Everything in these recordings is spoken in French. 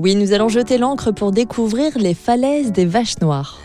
Oui, nous allons jeter l'encre pour découvrir les falaises des vaches noires.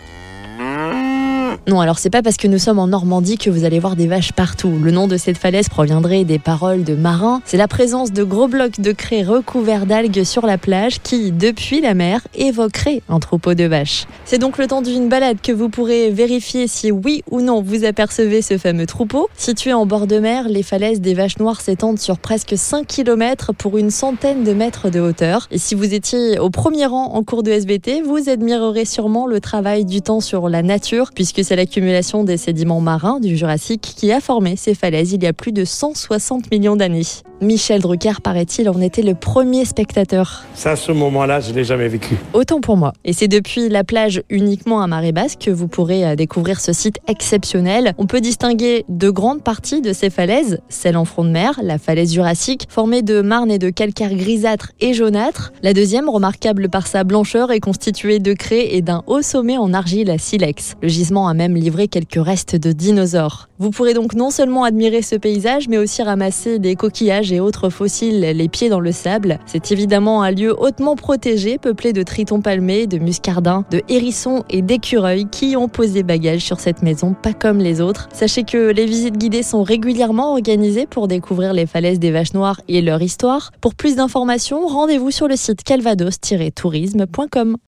Non, alors c'est pas parce que nous sommes en Normandie que vous allez voir des vaches partout. Le nom de cette falaise proviendrait des paroles de marins. C'est la présence de gros blocs de craie recouverts d'algues sur la plage qui, depuis la mer, évoquerait un troupeau de vaches. C'est donc le temps d'une balade que vous pourrez vérifier si oui ou non vous apercevez ce fameux troupeau. Situé en bord de mer, les falaises des vaches noires s'étendent sur presque 5 km pour une centaine de mètres de hauteur. Et si vous étiez au premier rang en cours de SBT, vous admirerez sûrement le travail du temps sur la nature, puisque c'est l'accumulation des sédiments marins du Jurassique qui a formé ces falaises il y a plus de 160 millions d'années. Michel Drucker, paraît-il, en était le premier spectateur. Ça, ce moment-là, je ne l'ai jamais vécu. Autant pour moi. Et c'est depuis la plage uniquement à marée basse que vous pourrez euh, découvrir ce site exceptionnel. On peut distinguer deux grandes parties de ces falaises, celle en front de mer, la falaise jurassique, formée de marnes et de calcaire grisâtre et jaunâtre. La deuxième, remarquable par sa blancheur, est constituée de craie et d'un haut sommet en argile à silex. Le gisement a même livré quelques restes de dinosaures. Vous pourrez donc non seulement admirer ce paysage, mais aussi ramasser des coquillages et autres fossiles les pieds dans le sable. C'est évidemment un lieu hautement protégé, peuplé de tritons palmés, de muscardins, de hérissons et d'écureuils qui ont posé bagage sur cette maison, pas comme les autres. Sachez que les visites guidées sont régulièrement organisées pour découvrir les falaises des vaches noires et leur histoire. Pour plus d'informations, rendez-vous sur le site calvados-tourisme.com.